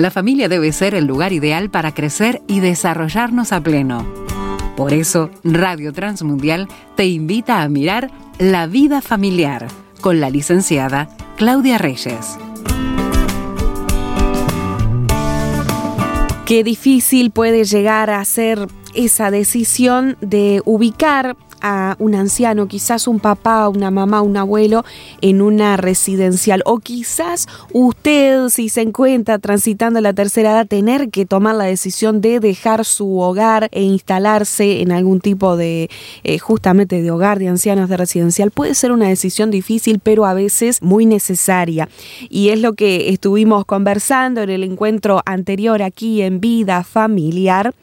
la familia debe ser el lugar ideal para crecer y desarrollarnos a pleno. Por eso, Radio Transmundial te invita a mirar La vida familiar con la licenciada Claudia Reyes. Qué difícil puede llegar a ser esa decisión de ubicar a un anciano, quizás un papá, una mamá, un abuelo en una residencial. O quizás usted si se encuentra transitando la tercera edad tener que tomar la decisión de dejar su hogar e instalarse en algún tipo de eh, justamente de hogar de ancianos de residencial puede ser una decisión difícil pero a veces muy necesaria. Y es lo que estuvimos conversando en el encuentro anterior aquí en vida familiar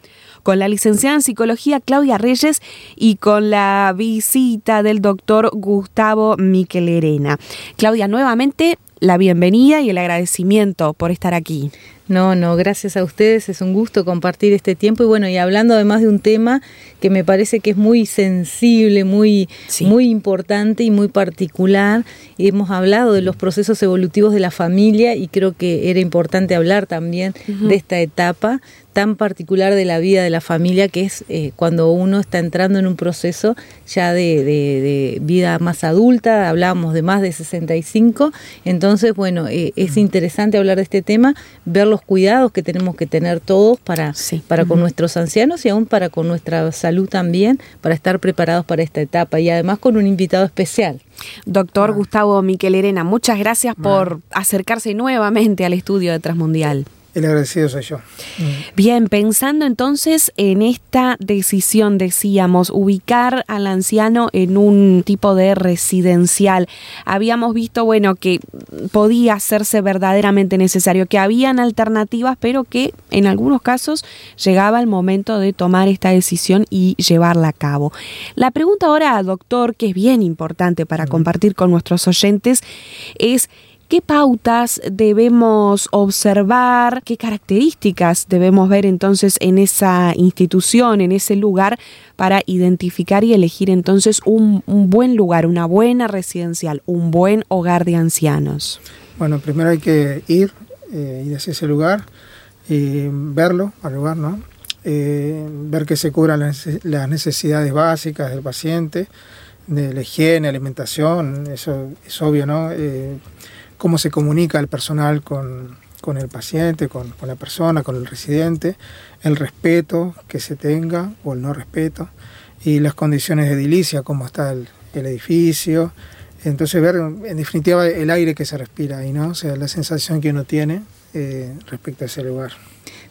con la licenciada en psicología Claudia Reyes y con la visita del doctor Gustavo Miquelerena. Claudia, nuevamente la bienvenida y el agradecimiento por estar aquí. No, no, gracias a ustedes, es un gusto compartir este tiempo. Y bueno, y hablando además de un tema que me parece que es muy sensible, muy, muy importante y muy particular. Hemos hablado de los procesos evolutivos de la familia y creo que era importante hablar también de esta etapa tan particular de la vida de la familia que es eh, cuando uno está entrando en un proceso ya de, vida más adulta, hablábamos de más de 65, entonces bueno, eh, es interesante hablar de este tema, ver los cuidados que tenemos que tener todos para, para con nuestros ancianos y aún para con nuestra salud también, para estar preparados para esta etapa. Y además con un invitado especial. Doctor Gustavo Miquel Herena, muchas gracias por acercarse nuevamente al estudio de Transmundial. El agradecido soy yo. Bien, pensando entonces en esta decisión, decíamos, ubicar al anciano en un tipo de residencial. Habíamos visto, bueno, que podía hacerse verdaderamente necesario, que habían alternativas, pero que en algunos casos llegaba el momento de tomar esta decisión y llevarla a cabo. La pregunta ahora, doctor, que es bien importante para compartir con nuestros oyentes, es ¿Qué pautas debemos observar? ¿Qué características debemos ver entonces en esa institución, en ese lugar, para identificar y elegir entonces un, buen lugar, una buena residencial, un buen hogar de ancianos? Bueno, primero hay que ir, eh, ir hacia ese lugar, y verlo al lugar, ¿no? Eh, ver que se cubran las necesidades básicas del paciente, de la higiene, alimentación, eso es obvio, ¿no? Eh, cómo se comunica el personal con, el paciente, con, la persona, con el residente, el respeto que se tenga o el no respeto y las condiciones de edilicia, cómo está el, edificio. Entonces ver en definitiva el aire que se respira ahí, ¿no? O sea, la sensación que uno tiene eh, respecto a ese lugar.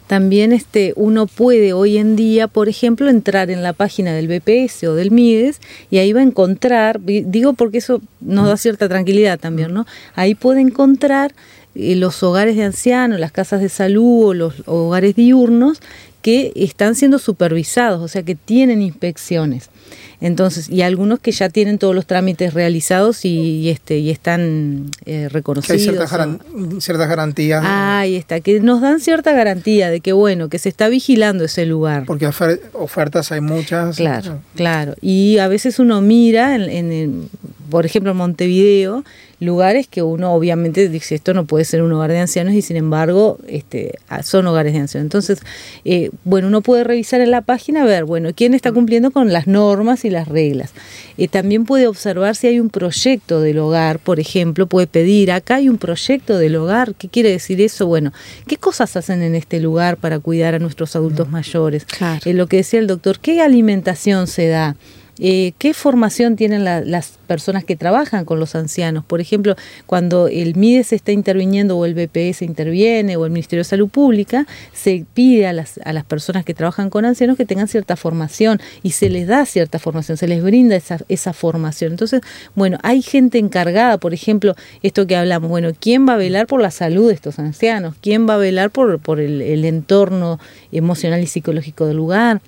También este, uno puede hoy en día, por ejemplo, entrar en la página del BPS o del MIDES y ahí va a encontrar, digo porque eso nos da cierta tranquilidad también, ¿no? Ahí puede encontrar eh, los hogares de ancianos, las casas de salud o los hogares diurnos que están siendo supervisados, o sea que tienen inspecciones. Entonces, y algunos que ya tienen todos los trámites realizados y, este y están eh, reconocidos. hay ciertas, garantías. ahí está, que nos dan cierta garantía de que bueno, que se está vigilando ese lugar. Porque ofertas hay muchas. Claro, claro. Y a veces uno mira, en, por ejemplo, en Montevideo, lugares que uno obviamente dice esto no puede ser un hogar de ancianos y sin embargo este, son hogares de ancianos. Entonces, eh, bueno, uno puede revisar en la página, ver, bueno, quién está cumpliendo con las normas y las reglas. Eh, también puede observar si hay un proyecto del hogar, por ejemplo, puede pedir, acá hay un proyecto del hogar, ¿qué quiere decir eso? Bueno, ¿qué cosas hacen en este lugar para cuidar a nuestros adultos mayores? Claro. Eh, lo que decía el doctor, ¿qué alimentación se da? Eh, ¿Qué formación tienen las personas que trabajan con los ancianos? Por ejemplo, cuando el MIDES está interviniendo o el BPS interviene o el Ministerio de Salud Pública, se pide a las, a las personas que trabajan con ancianos que tengan cierta formación y se les da cierta formación, se les brinda esa, esa formación. Entonces, bueno, hay gente encargada, por ejemplo, esto que hablamos, bueno, ¿quién va a velar por la salud de estos ancianos? ¿Quién va a velar por, por el entorno emocional y psicológico del lugar?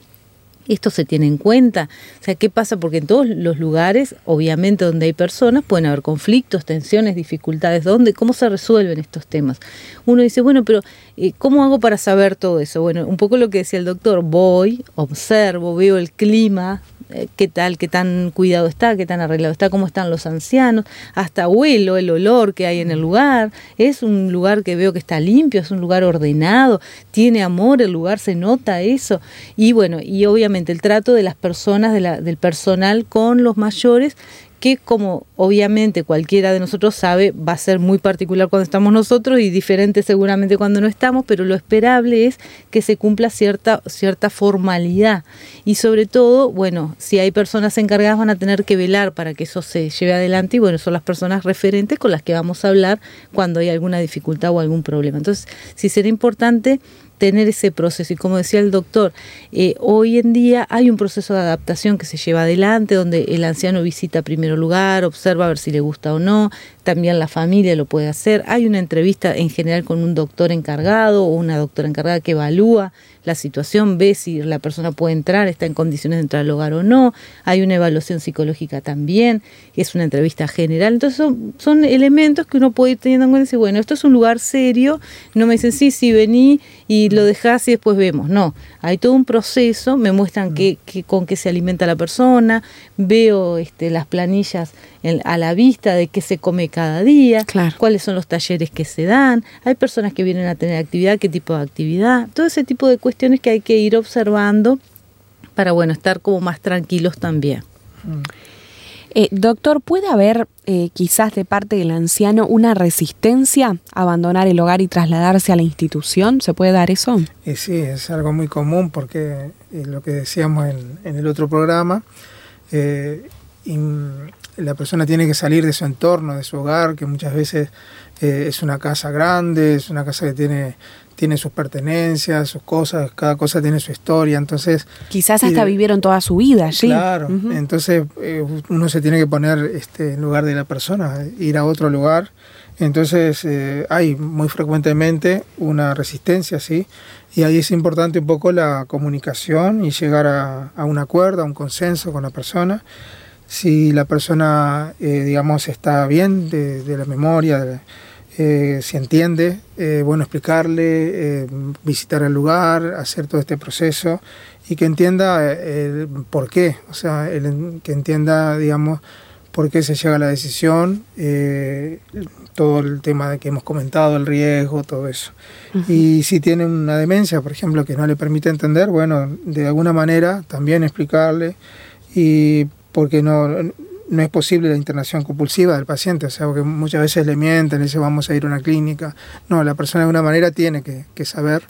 Esto se tiene en cuenta. O sea, ¿qué pasa? Porque en todos los lugares, obviamente donde hay personas, pueden haber conflictos, tensiones, dificultades. ¿Dónde? ¿Cómo se resuelven estos temas? Uno dice, bueno, pero eh, ¿cómo hago para saber todo eso? Bueno, un poco lo que decía el doctor, voy, observo, veo el clima eh, qué tal, qué tan cuidado está, qué tan arreglado está, cómo están los ancianos, hasta huelo el olor que hay en el lugar, es un lugar que veo que está limpio, es un lugar ordenado, tiene amor el lugar, se nota eso, y bueno, y obviamente el trato de las personas, del personal con los mayores, que como obviamente cualquiera de nosotros sabe, va a ser muy particular cuando estamos nosotros y diferente seguramente cuando no estamos, pero lo esperable es que se cumpla cierta, cierta formalidad. Y sobre todo, bueno, si hay personas encargadas van a tener que velar para que eso se lleve adelante y bueno, son las personas referentes con las que vamos a hablar cuando hay alguna dificultad o algún problema. Entonces, sí será importante tener ese proceso. Y como decía el doctor, eh, hoy en día hay un proceso de adaptación que se lleva adelante, donde el anciano visita primero lugar, observa a ver si le gusta o no, también la familia lo puede hacer. Hay una entrevista en general con un doctor encargado o una doctora encargada que evalúa la situación, ve si la persona puede entrar, está en condiciones de entrar al hogar o no. Hay una evaluación psicológica también, es una entrevista general. Entonces son, elementos que uno puede ir teniendo en cuenta y decir, bueno, esto es un lugar serio, no me dicen, sí, sí, vení y lo dejás y después vemos. No, hay todo un proceso, me muestran qué, con qué se alimenta la persona, veo este, las planillas a la vista de qué se come cada día, cuáles son los talleres que se dan, hay personas que vienen a tener actividad, qué tipo de actividad, todo ese tipo de cuestiones que hay que ir observando para bueno estar como más tranquilos también. Eh, doctor, ¿puede haber eh, quizás de parte del anciano una resistencia a abandonar el hogar y trasladarse a la institución? ¿Se puede dar eso? Eh, sí, es algo muy común porque lo que decíamos en, en el otro programa, la persona tiene que salir de su entorno, de su hogar, que muchas veces eh, es una casa grande, es una casa que tiene, tiene sus pertenencias, sus cosas, cada cosa tiene su historia, entonces... Quizás hasta vivieron toda su vida sí. Claro, entonces eh, uno se tiene que poner este, en lugar de la persona, ir a otro lugar. Entonces eh, hay muy frecuentemente una resistencia, ¿sí? Y ahí es importante un poco la comunicación y llegar a, a un acuerdo, a un consenso con la persona si la persona, eh, digamos, está bien de, la memoria, eh, si entiende, eh, bueno, explicarle, visitar el lugar, hacer todo este proceso y que entienda el por qué, o sea, que entienda, digamos, por qué se llega a la decisión, todo el tema de que hemos comentado, el riesgo, todo eso. Y si tiene una demencia, por ejemplo, que no le permite entender, bueno, de alguna manera también explicarle y porque no, no es posible la internación compulsiva del paciente, o sea, porque muchas veces le mienten, le dicen vamos a ir a una clínica. No, la persona de alguna manera tiene que, saber,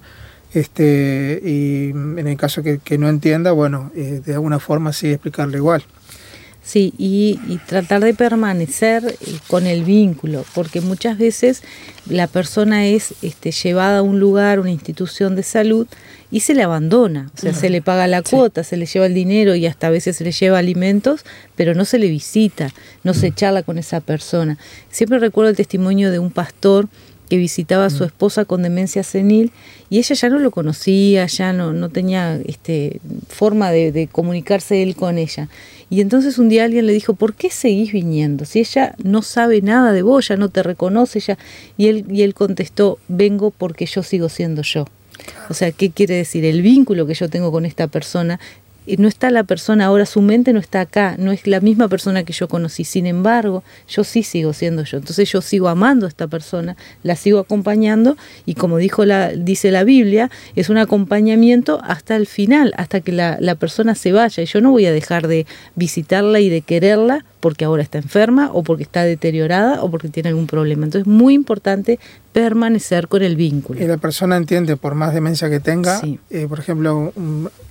este, y en el caso que, no entienda, bueno, eh, de alguna forma sí explicarle igual. Sí, y, tratar de permanecer eh, con el vínculo, porque muchas veces la persona es este, llevada a un lugar, una institución de salud, y se le abandona, o sea, se le paga la cuota, se le lleva el dinero y hasta a veces se le lleva alimentos, pero no se le visita, no se charla con esa persona. Siempre recuerdo el testimonio de un pastor que visitaba a su esposa con demencia senil y ella ya no lo conocía, ya no, no tenía este, forma de, de, comunicarse él con ella. Y entonces un día alguien le dijo, ¿por qué seguís viniendo? Si ella no sabe nada de vos, ya no te reconoce, ya... Y él, y él contestó, vengo porque yo sigo siendo yo. O sea, ¿qué quiere decir? El vínculo que yo tengo con esta persona no está la persona ahora, su mente no está acá, no es la misma persona que yo conocí. Sin embargo, yo sí sigo siendo yo. Entonces yo sigo amando a esta persona, la sigo acompañando y como dijo la, dice la Biblia, es un acompañamiento hasta el final, hasta que la, la persona se vaya. Y yo no voy a dejar de visitarla y de quererla porque ahora está enferma o porque está deteriorada o porque tiene algún problema. Entonces es muy importante permanecer con el vínculo. Y la persona entiende, por más demencia que tenga, eh, por ejemplo,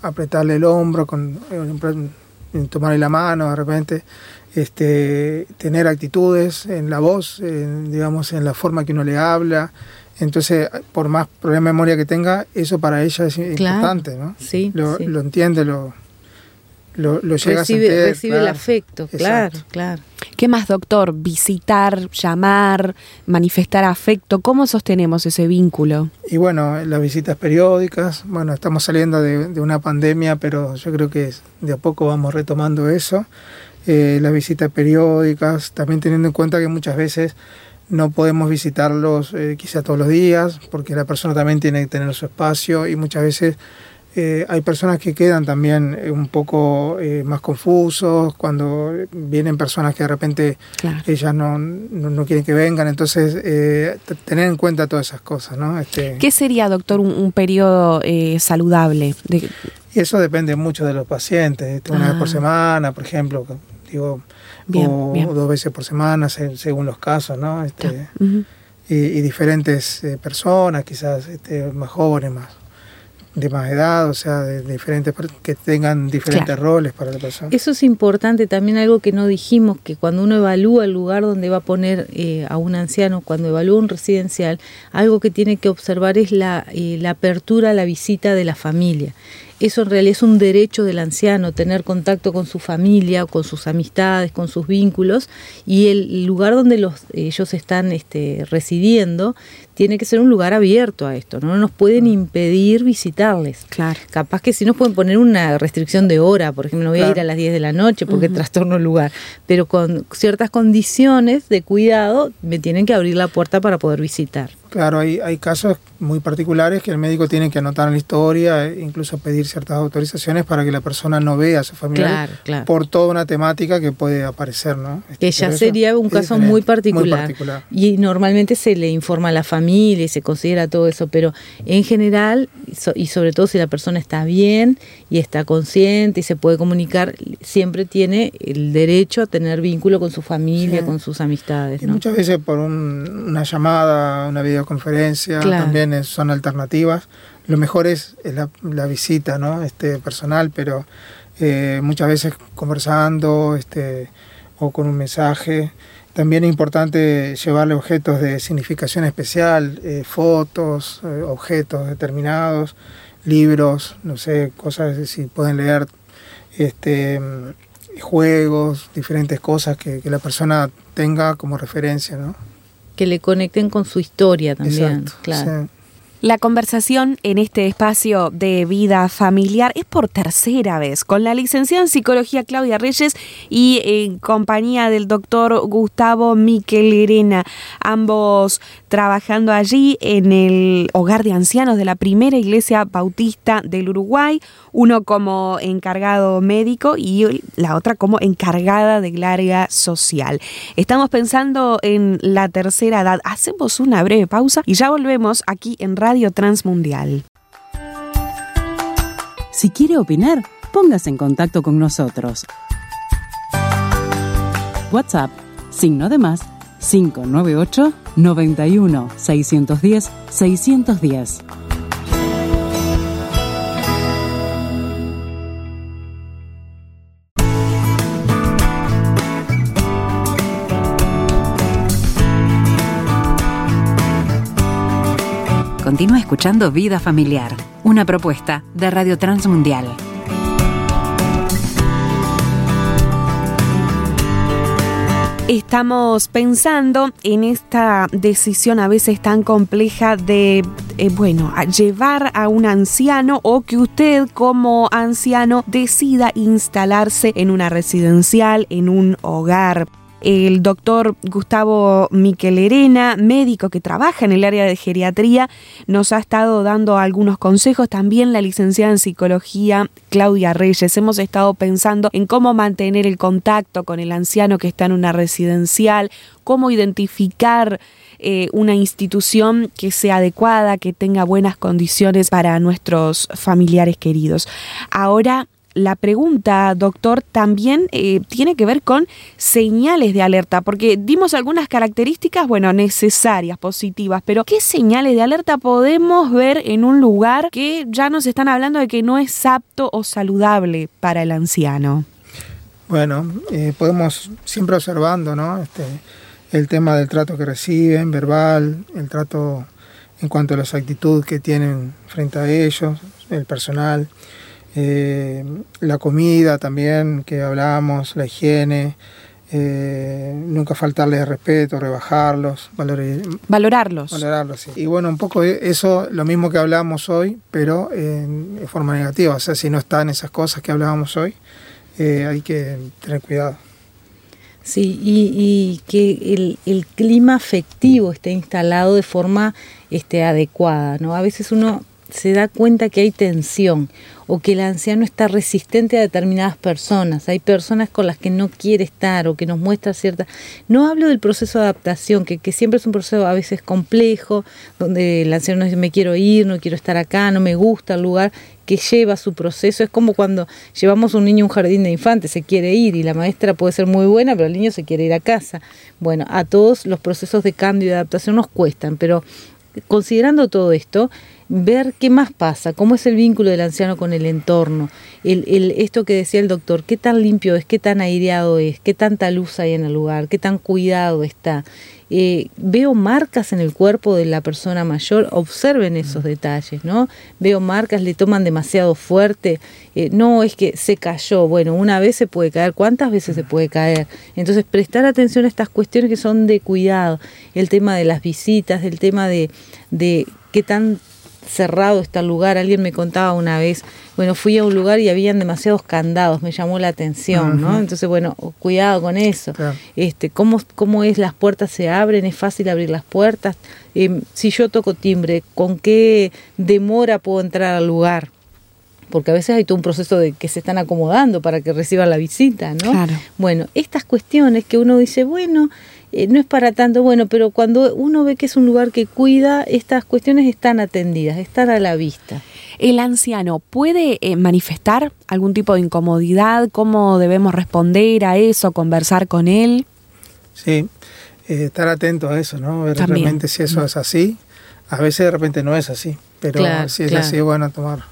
apretarle el hombro, con, eh, tomarle la mano de repente, este, tener actitudes en la voz, digamos, en la forma que uno le habla. Entonces, por más problema de memoria que tenga, eso para ella es importante, ¿no? Sí, lo, lo entiende, lo, lo, lo llega recibe, a sentir. recibe el afecto, claro, Exacto. claro. ¿Qué más, doctor? Visitar, llamar, manifestar afecto. ¿Cómo sostenemos ese vínculo? Y bueno, las visitas periódicas, bueno, estamos saliendo de, de una pandemia, pero yo creo que de a poco vamos retomando eso. Eh, las visitas periódicas, también teniendo en cuenta que muchas veces no podemos visitarlos eh, quizá todos los días, porque la persona también tiene que tener su espacio y muchas veces eh, hay personas que quedan también eh, un poco eh, más confusos cuando vienen personas que de repente Claro. ellas no, no, no quieren que vengan, entonces eh, tener en cuenta todas esas cosas, ¿no? Este, ¿Qué sería, doctor, un, un periodo saludable? De- y eso depende mucho de los pacientes, este, una Ah. vez por semana, por ejemplo, digo, Bien, o bien. dos veces por semana, se- según los casos, ¿no? Este, y, y diferentes personas, quizás este, más jóvenes, más de más edad, o sea, de, diferentes que tengan diferentes Claro. roles para la persona. Eso es importante, también algo que no dijimos, que cuando uno evalúa el lugar donde va a poner eh, a un anciano, cuando evalúa un residencial, algo que tiene que observar es la, eh, la apertura a la visita de la familia. Eso en realidad es un derecho del anciano, tener contacto con su familia, con sus amistades, con sus vínculos, y el lugar donde los, ellos están este, residiendo tiene que ser un lugar abierto a esto, no nos pueden impedir visitarles. Claro. Capaz que si nos pueden poner una restricción de hora, por ejemplo, no voy a ir a las 10 de la noche porque Ujú. trastorno el lugar, pero con ciertas condiciones de cuidado me tienen que abrir la puerta para poder visitar. Claro, hay, hay casos muy particulares que el médico tiene que anotar en la historia, e incluso pedir ciertas autorizaciones para que la persona no vea a su familiar Claro, claro. por toda una temática que puede aparecer, ¿no? Este, Que ya sería un caso muy particular. particular. Y normalmente se le informa a la familia y se considera todo eso, pero en general, y so- y sobre todo si la persona está bien y está consciente y se puede comunicar, siempre tiene el derecho a tener vínculo con su familia, Sí. con sus amistades. Y ¿no? muchas veces por un- una llamada, una videoconferencia, Claro. también es- son alternativas. Lo mejor es, es la, la visita ¿no? este, personal, pero eh, muchas veces conversando este, o con un mensaje. También es importante llevarle objetos de significación especial, eh, fotos, eh, objetos determinados, libros, no sé, cosas, si pueden leer este, juegos, diferentes cosas que, que la persona tenga como referencia, ¿no? Que le conecten con su historia también. Exacto, claro. La conversación en este espacio de vida familiar es por tercera vez con la licenciada en psicología Claudia Reyes y en compañía del doctor Gustavo Miquel Lerena, ambos trabajando allí en el hogar de ancianos de la primera iglesia bautista del Uruguay, uno como encargado médico y la otra como encargada del área social. Estamos pensando en la tercera edad. Hacemos una breve pausa y ya volvemos aquí en Radio Transmundial. Si quiere opinar, póngase en contacto con nosotros. WhatsApp, signo de más, 598 91 610 610. Continúa escuchando Vida Familiar, una propuesta de Radio Transmundial. Estamos pensando en esta decisión a veces tan compleja de, eh, bueno, llevar a un anciano o que usted como anciano decida instalarse en una residencial, en un hogar. El doctor Gustavo Miquelerena, médico que trabaja en el área de geriatría, nos ha estado dando algunos consejos. También la licenciada en psicología Claudia Reyes. Hemos estado pensando en cómo mantener el contacto con el anciano que está en una residencial, cómo identificar eh, una institución que sea adecuada, que tenga buenas condiciones para nuestros familiares queridos. Ahora la pregunta, doctor, también eh, tiene que ver con señales de alerta, porque dimos algunas características, bueno, necesarias, positivas, pero ¿qué señales de alerta podemos ver en un lugar que ya nos están hablando de que no es apto o saludable para el anciano? Bueno, eh, podemos siempre observando, ¿no? Este, el tema del trato que reciben, verbal, el trato en cuanto a las actitudes que tienen frente a ellos, el personal. Eh, la comida también que hablábamos, la higiene, eh, nunca faltarles respeto, rebajarlos, valorarlos. Valorarlos, sí. Y bueno, un poco eso, lo mismo que hablábamos hoy, pero en, forma negativa. O sea, si no están esas cosas que hablábamos hoy, eh, hay que tener cuidado. Sí, y, que el, el, clima afectivo esté instalado de forma este, adecuada, ¿no? A veces uno se da cuenta que hay tensión o que el anciano está resistente a determinadas personas. Hay personas con las que no quiere estar o que nos muestra cierta... No hablo del proceso de adaptación, que, que siempre es un proceso a veces complejo, donde el anciano dice me quiero ir, no quiero estar acá, no me gusta el lugar, que lleva su proceso. Es como cuando llevamos un niño a un jardín de infantes, se quiere ir y la maestra puede ser muy buena, pero el niño se quiere ir a casa. Bueno, a todos los procesos de cambio y adaptación nos cuestan, pero considerando todo esto, ver qué más pasa, cómo es el vínculo del anciano con el entorno, el, el, esto que decía el doctor, qué tan limpio es, qué tan aireado es, qué tanta luz hay en el lugar, qué tan cuidado está. Eh, veo marcas en el cuerpo de la persona mayor, observen esos detalles, ¿no? Veo marcas, le toman demasiado fuerte, eh, no es que se cayó, bueno, una vez se puede caer, ¿cuántas veces se puede caer? Entonces, prestar atención a estas cuestiones que son de cuidado, el tema de las visitas, el tema de, de qué tan cerrado está el lugar. Alguien me contaba una vez, bueno, fui a un lugar y habían demasiados candados, me llamó la atención, ¿no? Entonces, bueno, cuidado con eso. Este, ¿cómo, ¿Cómo es las puertas se abren? ¿Es fácil abrir las puertas? Em, si yo toco timbre, ¿con qué demora puedo entrar al lugar? Porque a veces hay todo un proceso de que se están acomodando para que reciban la visita, ¿no? Bueno, estas cuestiones que uno dice, bueno, eh, no es para tanto bueno, pero cuando uno ve que es un lugar que cuida, estas cuestiones están atendidas, están a la vista. ¿El anciano puede eh, manifestar algún tipo de incomodidad? ¿Cómo debemos responder a eso, conversar con él? Sí, eh, estar atento a eso, ¿no? Ver realmente si eso es así. A veces de repente no es así, pero si es así, bueno, tomar.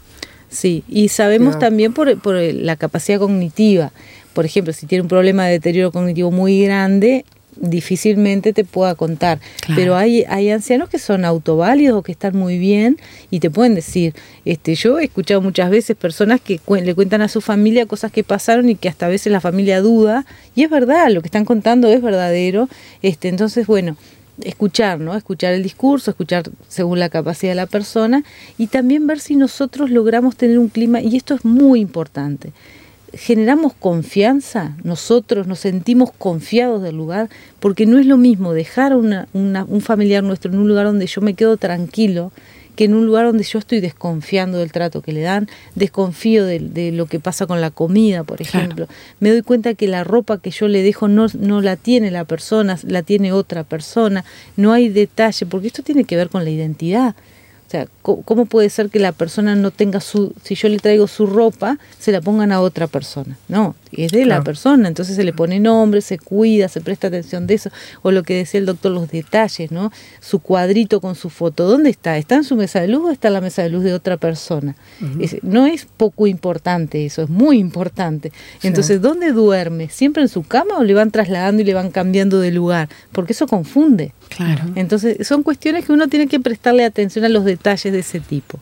Sí, y sabemos también por, por la capacidad cognitiva. Por ejemplo, si tiene un problema de deterioro cognitivo muy grande, difícilmente te pueda contar. Pero hay, hay ancianos que son autoválidos o que están muy bien y te pueden decir, este, yo he escuchado muchas veces personas que le cuentan a su familia cosas que pasaron y que hasta a veces la familia duda, y es verdad, lo que están contando es verdadero. Este, entonces, bueno, escuchar, ¿no? Escuchar el discurso, escuchar según la capacidad de la persona y también ver si nosotros logramos tener un clima, y esto es muy importante, generamos confianza, nosotros nos sentimos confiados del lugar, porque no es lo mismo dejar a un familiar nuestro en un lugar donde yo me quedo tranquilo que en un lugar donde yo estoy desconfiando del trato que le dan, desconfío de, lo que pasa con la comida, por ejemplo. Me doy cuenta que la ropa que yo le dejo no, no la tiene la persona, la tiene otra persona, no hay detalle, porque esto tiene que ver con la identidad. O sea, ¿cómo puede ser que la persona no tenga su, si yo le traigo su ropa, se la pongan a otra persona? No, es de la persona, entonces se le pone nombre, se cuida, se presta atención de eso, o lo que decía el doctor, los detalles, ¿no? Su cuadrito con su foto, ¿dónde está? ¿Está en su mesa de luz o está en la mesa de luz de otra persona? no es poco importante eso, es muy importante. Entonces, ¿dónde duerme? ¿Siempre en su cama o le van trasladando y le van cambiando de lugar? Porque eso confunde. Claro. Entonces, son cuestiones que uno tiene que prestarle atención a los detalles de ese tipo.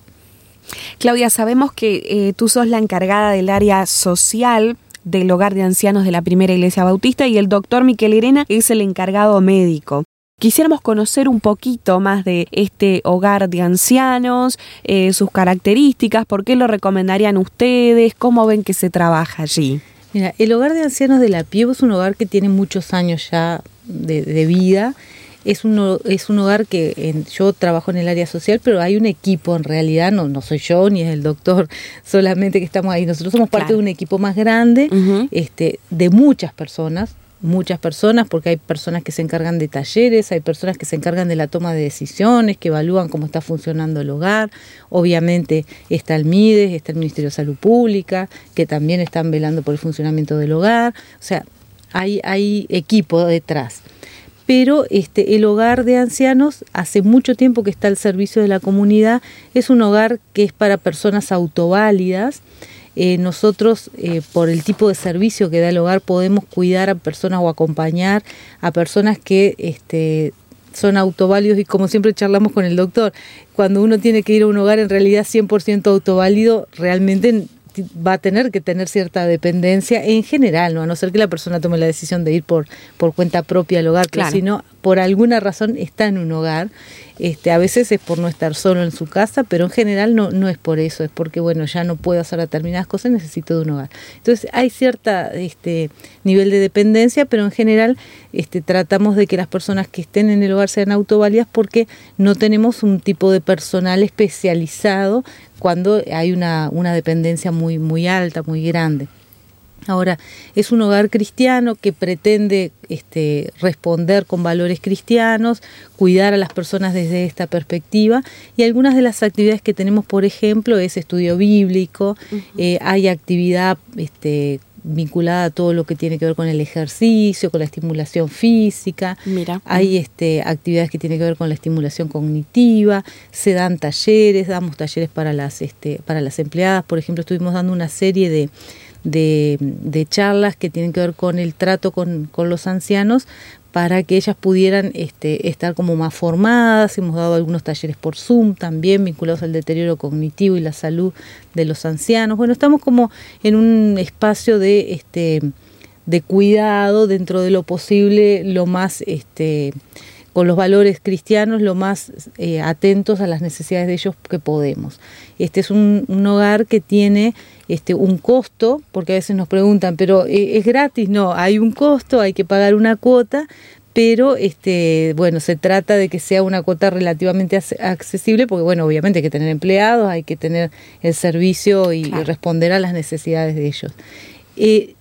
Claudia, sabemos que eh, tú sos la encargada del área social del hogar de ancianos de la primera iglesia bautista y el doctor Miquel Irena es el encargado médico. Quisiéramos conocer un poquito más de este hogar de ancianos, eh, sus características, por qué lo recomendarían ustedes, cómo ven que se trabaja allí. Mira, el hogar de ancianos de la Pievo es un hogar que tiene muchos años ya de vida es un, es un hogar que yo trabajo en el área social, pero hay un equipo en realidad, no, no soy yo ni es el doctor solamente que estamos ahí, nosotros somos parte de un equipo más grande, este, de muchas personas, muchas personas, porque hay personas que se encargan de talleres, hay personas que se encargan de la toma de decisiones, que evalúan cómo está funcionando el hogar. Obviamente está el MIDES, está el Ministerio de Salud Pública, que también están velando por el funcionamiento del hogar. O sea, hay, hay equipo detrás pero este, el hogar de ancianos hace mucho tiempo que está al servicio de la comunidad, es un hogar que es para personas autoválidas. Eh, nosotros, eh, por el tipo de servicio que da el hogar, podemos cuidar a personas o acompañar a personas que este, son autoválidos y como siempre charlamos con el doctor, cuando uno tiene que ir a un hogar en realidad 100% autoválido, realmente va a tener que tener cierta dependencia en general, ¿no? A no ser que la persona tome la decisión de ir por, por cuenta propia al hogar, pero si no, por alguna razón está en un hogar. Este, a veces es por no estar solo en su casa, pero en general no, no es por eso, es porque bueno, ya no puedo hacer determinadas cosas, necesito de un hogar. Entonces hay cierta este, nivel de dependencia, pero en general este, tratamos de que las personas que estén en el hogar sean autoválidas porque no tenemos un tipo de personal especializado cuando hay una, una dependencia muy, muy alta, muy grande. Ahora, es un hogar cristiano que pretende este, responder con valores cristianos, cuidar a las personas desde esta perspectiva y algunas de las actividades que tenemos, por ejemplo, es estudio bíblico, eh, hay actividad este, vinculada a todo lo que tiene que ver con el ejercicio, con la estimulación física. Mira. Hay este, actividades que tienen que ver con la estimulación cognitiva, se dan talleres, damos talleres para las, este, para las empleadas. Por ejemplo, estuvimos dando una serie de, de, charlas que tienen que ver con el trato con, los ancianos para que ellas pudieran este, estar como más formadas. Hemos dado algunos talleres por Zoom también vinculados al deterioro cognitivo y la salud de los ancianos. Bueno, estamos como en un espacio de, este, de cuidado dentro de lo posible, lo más... Este, con los valores cristianos lo más eh, atentos a las necesidades de ellos que podemos. Este es un, hogar que tiene este, un costo, porque a veces nos preguntan, pero eh, ¿es gratis? No, hay un costo, hay que pagar una cuota, pero este, bueno, se trata de que sea una cuota relativamente accesible, porque bueno, obviamente hay que tener empleados, hay que tener el servicio y, responder a las necesidades de ellos. Eh,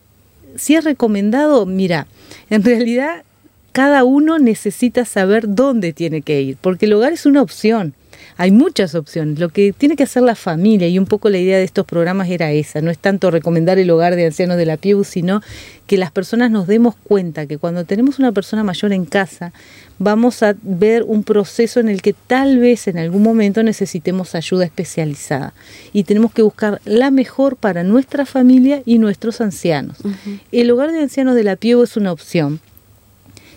si es recomendado, mira, en realidad cada uno necesita saber dónde tiene que ir, porque el hogar es una opción. Hay muchas opciones. Lo que tiene que hacer la familia, y un poco la idea de estos programas era esa, no es tanto recomendar el hogar de ancianos de la PIU, sino que las personas nos demos cuenta que cuando tenemos una persona mayor en casa, vamos a ver un proceso en el que tal vez en algún momento necesitemos ayuda especializada y tenemos que buscar la mejor para nuestra familia y nuestros ancianos. El hogar de ancianos de la PIU es una opción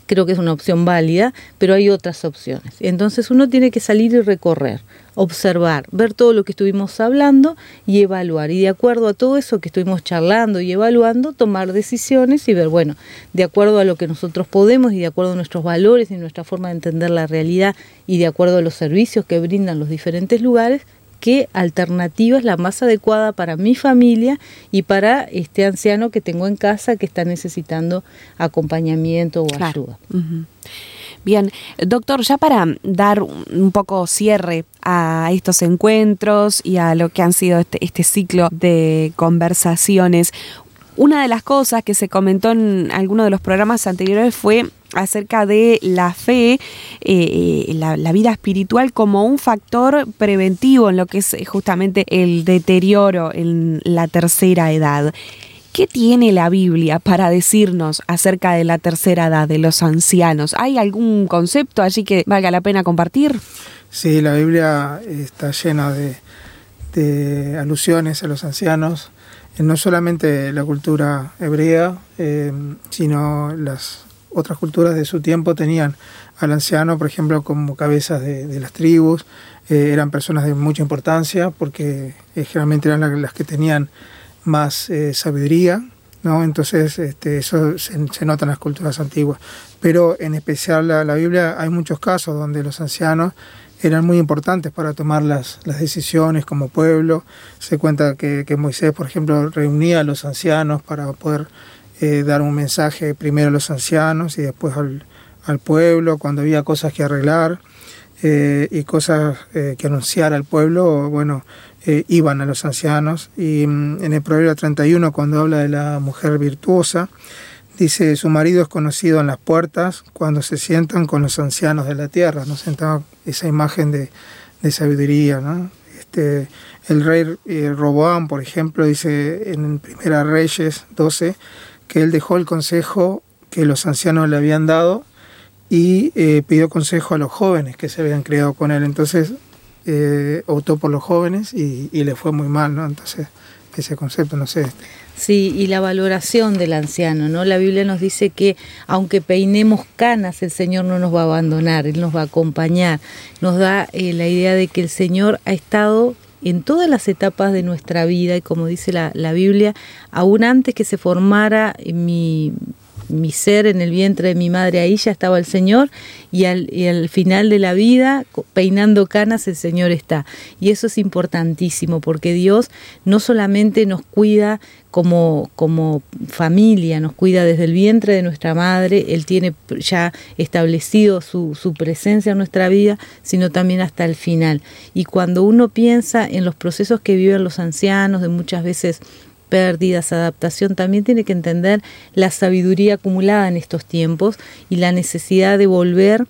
creo que es una opción válida, pero hay otras opciones. Entonces uno tiene que salir y recorrer, observar, ver todo lo que estuvimos hablando y evaluar. Y de acuerdo a todo eso que estuvimos charlando y evaluando, tomar decisiones y ver, bueno, de acuerdo a lo que nosotros podemos y de acuerdo a nuestros valores y nuestra forma de entender la realidad y de acuerdo a los servicios que brindan los diferentes lugares, qué alternativa es la más adecuada para mi familia y para este anciano que tengo en casa que está necesitando acompañamiento o ayuda. Bien, doctor, ya para dar un poco cierre a estos encuentros y a lo que han sido este, este ciclo de conversaciones, una de las cosas que se comentó en alguno de los programas anteriores fue acerca de la fe, eh, eh, la, vida espiritual como un factor preventivo en lo que es justamente el deterioro en la tercera edad. ¿Qué tiene la Biblia para decirnos acerca de la tercera edad, de los ancianos? ¿Hay algún concepto allí que valga la pena compartir? Sí, la Biblia está llena de alusiones a los ancianos no solamente la cultura hebrea, eh, sino las otras culturas de su tiempo tenían al anciano, por ejemplo, como cabezas de, las tribus, eh, eran personas de mucha importancia porque eh, generalmente eran las, que tenían más sabiduría, ¿no? Entonces este, eso se, nota en las culturas antiguas. Pero en especial la, la Biblia hay muchos casos donde los ancianos eran muy importantes para tomar las, las decisiones como pueblo. Se cuenta que, que, Moisés, por ejemplo, reunía a los ancianos para poder eh, dar un mensaje primero a los ancianos y después al, al pueblo, cuando había cosas que arreglar eh, y cosas eh, que anunciar al pueblo, bueno, iban a los ancianos. Y mm, en el Proverbio 31, cuando habla de la mujer virtuosa, Dice, su marido es conocido en las puertas cuando se sientan con los ancianos de la tierra, ¿no? Sentaba esa imagen de, sabiduría, ¿no? Este, el rey eh, Roboam, por ejemplo, dice en Primera Reyes 12 que él dejó el consejo que los ancianos le habían dado y eh, pidió consejo a los jóvenes que se habían criado con él. Entonces eh, optó por los jóvenes y, y, le fue muy mal, ¿no? Entonces ese concepto, no sé. Sí, y la valoración del anciano, ¿no? La Biblia nos dice que aunque peinemos canas, el Señor no nos va a abandonar, Él nos va a acompañar. Nos da eh, la idea de que el Señor ha estado en todas las etapas de nuestra vida y como dice la, la Biblia, aún antes que se formara mi, mi ser en el vientre de mi madre, ahí ya estaba el Señor y al, final de la vida, peinando canas, el Señor está. Y eso es importantísimo porque Dios no solamente nos cuida como, como familia, nos cuida desde el vientre de nuestra madre, Él tiene ya establecido su, su presencia en nuestra vida, sino también hasta el final. Y cuando uno piensa en los procesos que viven los ancianos, de muchas veces pérdidas, adaptación, también tiene que entender la sabiduría acumulada en estos tiempos y la necesidad de volver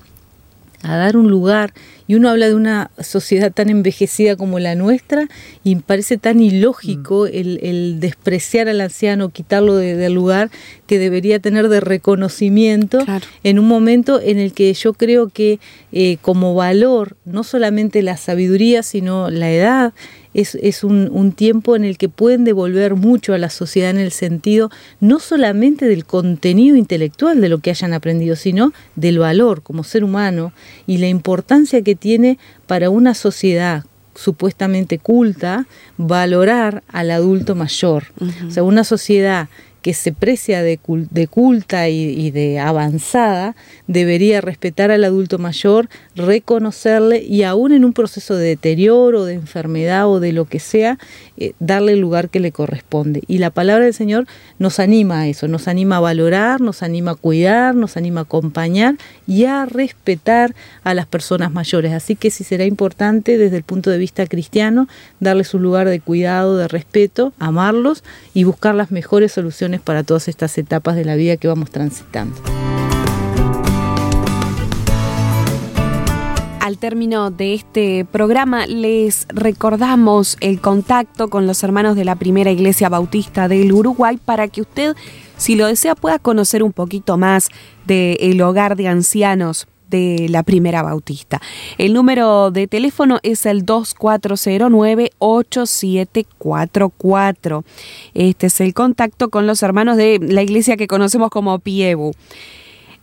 a dar un lugar. Y uno habla de una sociedad tan envejecida como la nuestra y parece tan ilógico mm. el, el, despreciar al anciano, quitarlo de, del lugar que debería tener de reconocimiento claro. en un momento en el que yo creo que eh, como valor, no solamente la sabiduría, sino la edad, es, es un, un, tiempo en el que pueden devolver mucho a la sociedad en el sentido no solamente del contenido intelectual de lo que hayan aprendido, sino del valor como ser humano y la importancia que tiene para una sociedad supuestamente culta valorar al adulto mayor. Uh -huh. O sea, una sociedad que se precia de, culta y, y, de avanzada, debería respetar al adulto mayor, reconocerle y aún en un proceso de deterioro, de enfermedad o de lo que sea, eh, darle el lugar que le corresponde. Y la palabra del Señor nos anima a eso, nos anima a valorar, nos anima a cuidar, nos anima a acompañar y a respetar a las personas mayores. Así que sí será importante desde el punto de vista cristiano darles un lugar de cuidado, de respeto, amarlos y buscar las mejores soluciones para todas estas etapas de la vida que vamos transitando. Al término de este programa les recordamos el contacto con los hermanos de la Primera Iglesia Bautista del Uruguay para que usted, si lo desea, pueda conocer un poquito más del el hogar de ancianos la Primera Bautista. El número de teléfono es el 2409-8744. Este es el contacto con los hermanos de la iglesia que conocemos como Piebu.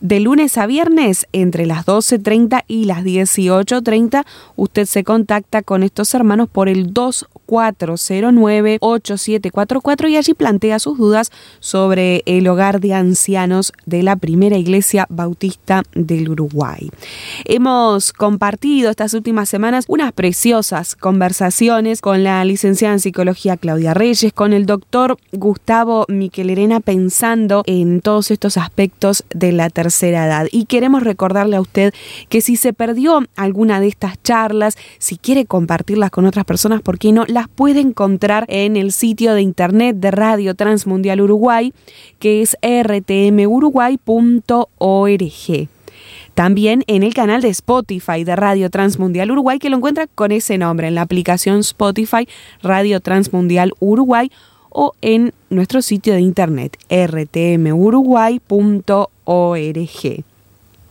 De lunes a viernes, entre las 12.30 y las 18.30, usted se contacta con estos hermanos por el 2409-8744 y allí plantea sus dudas sobre el hogar de ancianos de la primera iglesia bautista del Uruguay. Hemos compartido estas últimas semanas unas preciosas conversaciones con la licenciada en psicología Claudia Reyes, con el doctor Gustavo Miquelerena, pensando en todos estos aspectos de la tercera Y queremos recordarle a usted que si se perdió alguna de estas charlas, si quiere compartirlas con otras personas, ¿por qué no? Las puede encontrar en el sitio de internet de Radio Transmundial Uruguay, que es rtmuruguay.org. También en el canal de Spotify de Radio Transmundial Uruguay, que lo encuentra con ese nombre, en la aplicación Spotify Radio Transmundial Uruguay o en nuestro sitio de internet rtmuruguay.org.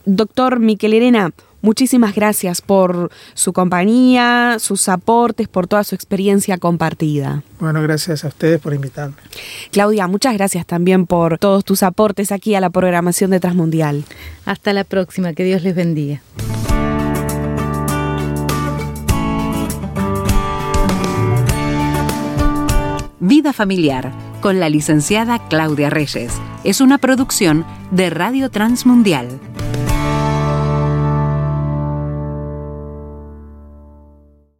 Doctor Miquel Herena, muchísimas gracias por su compañía, sus aportes, por toda su experiencia compartida. Bueno, gracias a ustedes por invitarme. Claudia, muchas gracias también por todos tus aportes aquí a la programación de Transmundial. Hasta la próxima, que Dios les bendiga. Vida Familiar con la licenciada Claudia Reyes. Es una producción de Radio Transmundial